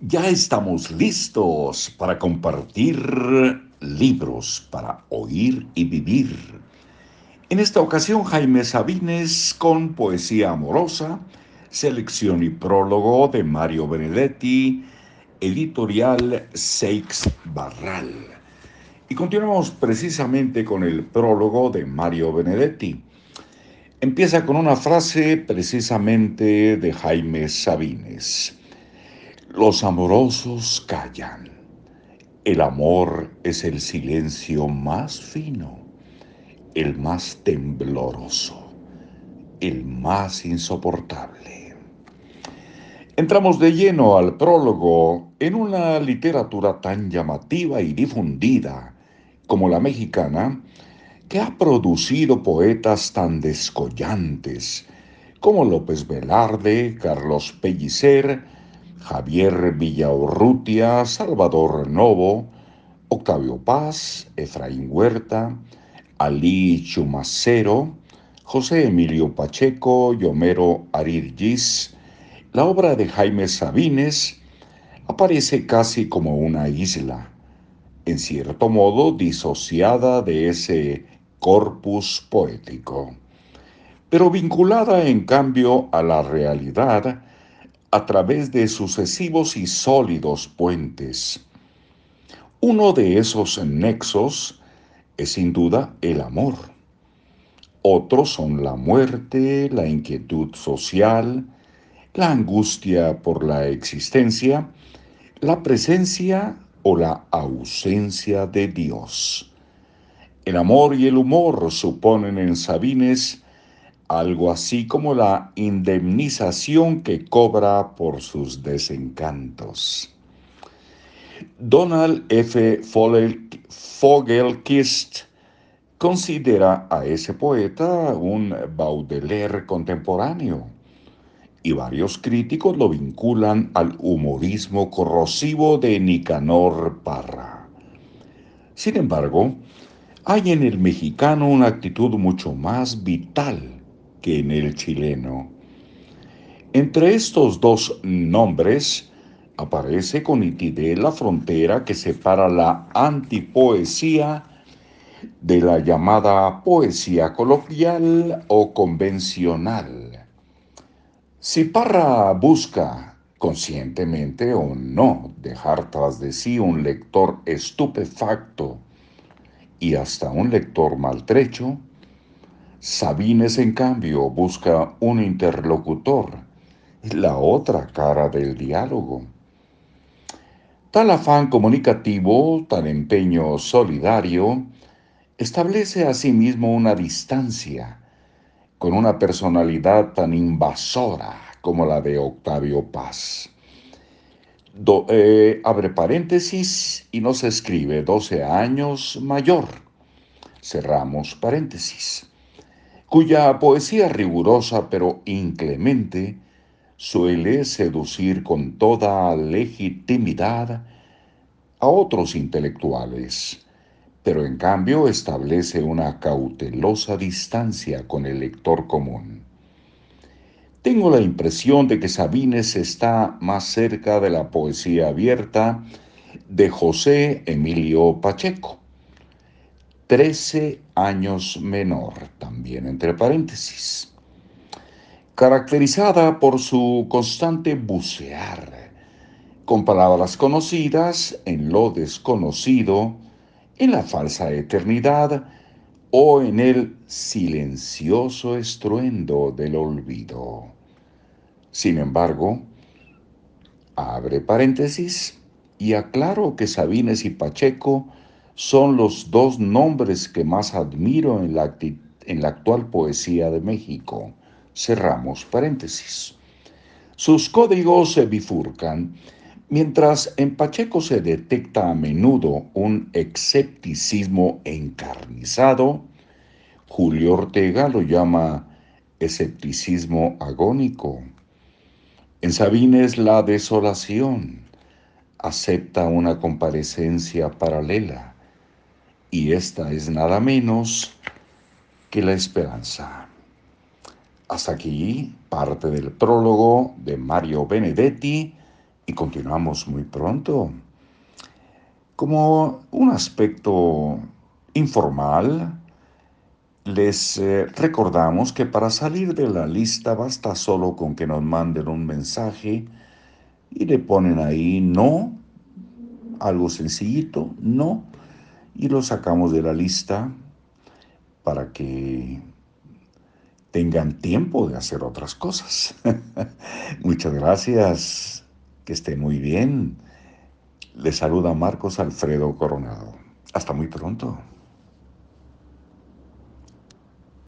Ya estamos listos para compartir libros para oír y vivir. En esta ocasión Jaime Sabines con poesía amorosa, selección y prólogo de Mario Benedetti, editorial Seix Barral. Y continuamos precisamente con el prólogo de Mario Benedetti. Empieza con una frase precisamente de Jaime Sabines. Los amorosos callan. El amor es el silencio más fino, el más tembloroso, el más insoportable. Entramos de lleno al prólogo en una literatura tan llamativa y difundida como la mexicana, que ha producido poetas tan descollantes como López Velarde, Carlos Pellicer, Javier Villaurrutia, Salvador Novo, Octavio Paz, Efraín Huerta, Ali Chumacero, José Emilio Pacheco, Yomero Arirgis, la obra de Jaime Sabines aparece casi como una isla, en cierto modo disociada de ese corpus poético, pero vinculada en cambio a la realidad a través de sucesivos y sólidos puentes. Uno de esos nexos es sin duda el amor. Otros son la muerte, la inquietud social, la angustia por la existencia, la presencia o la ausencia de Dios. El amor y el humor suponen en Sabines algo así como la indemnización que cobra por sus desencantos. Donald F. Fogelkist considera a ese poeta un Baudelaire contemporáneo y varios críticos lo vinculan al humorismo corrosivo de Nicanor Parra. Sin embargo, hay en el mexicano una actitud mucho más vital en el chileno. Entre estos dos nombres aparece con nitidez la frontera que separa la antipoesía de la llamada poesía coloquial o convencional. Si Parra busca, conscientemente o no, dejar tras de sí un lector estupefacto y hasta un lector maltrecho, Sabines, en cambio, busca un interlocutor, la otra cara del diálogo. Tal afán comunicativo, tal empeño solidario, establece asimismo una distancia con una personalidad tan invasora como la de Octavio Paz. Eh, abre paréntesis y nos escribe 12 años mayor. Cerramos paréntesis cuya poesía rigurosa pero inclemente suele seducir con toda legitimidad a otros intelectuales, pero en cambio establece una cautelosa distancia con el lector común. Tengo la impresión de que Sabines está más cerca de la poesía abierta de José Emilio Pacheco, 13 años menor, también entre paréntesis, caracterizada por su constante bucear con palabras conocidas en lo desconocido, en la falsa eternidad o en el silencioso estruendo del olvido. Sin embargo, abre paréntesis y aclaro que Sabines y Pacheco son los dos nombres que más admiro en la, actual poesía de México. Cerramos paréntesis. Sus códigos se bifurcan, mientras en Pacheco se detecta a menudo un escepticismo encarnizado, Julio Ortega lo llama escepticismo agónico. En Sabines la desolación acepta una comparecencia paralela y esta es nada menos que la esperanza. Hasta aquí parte del prólogo de Mario Benedetti, y continuamos muy pronto. Como un aspecto informal, les eh, recordamos que para salir de la lista basta solo con que nos manden un mensaje y le ponen ahí no, algo sencillito, no, y lo sacamos de la lista para que tengan tiempo de hacer otras cosas. Muchas gracias, que esté muy bien. Les saluda Marcos Alfredo Coronado. Hasta muy pronto.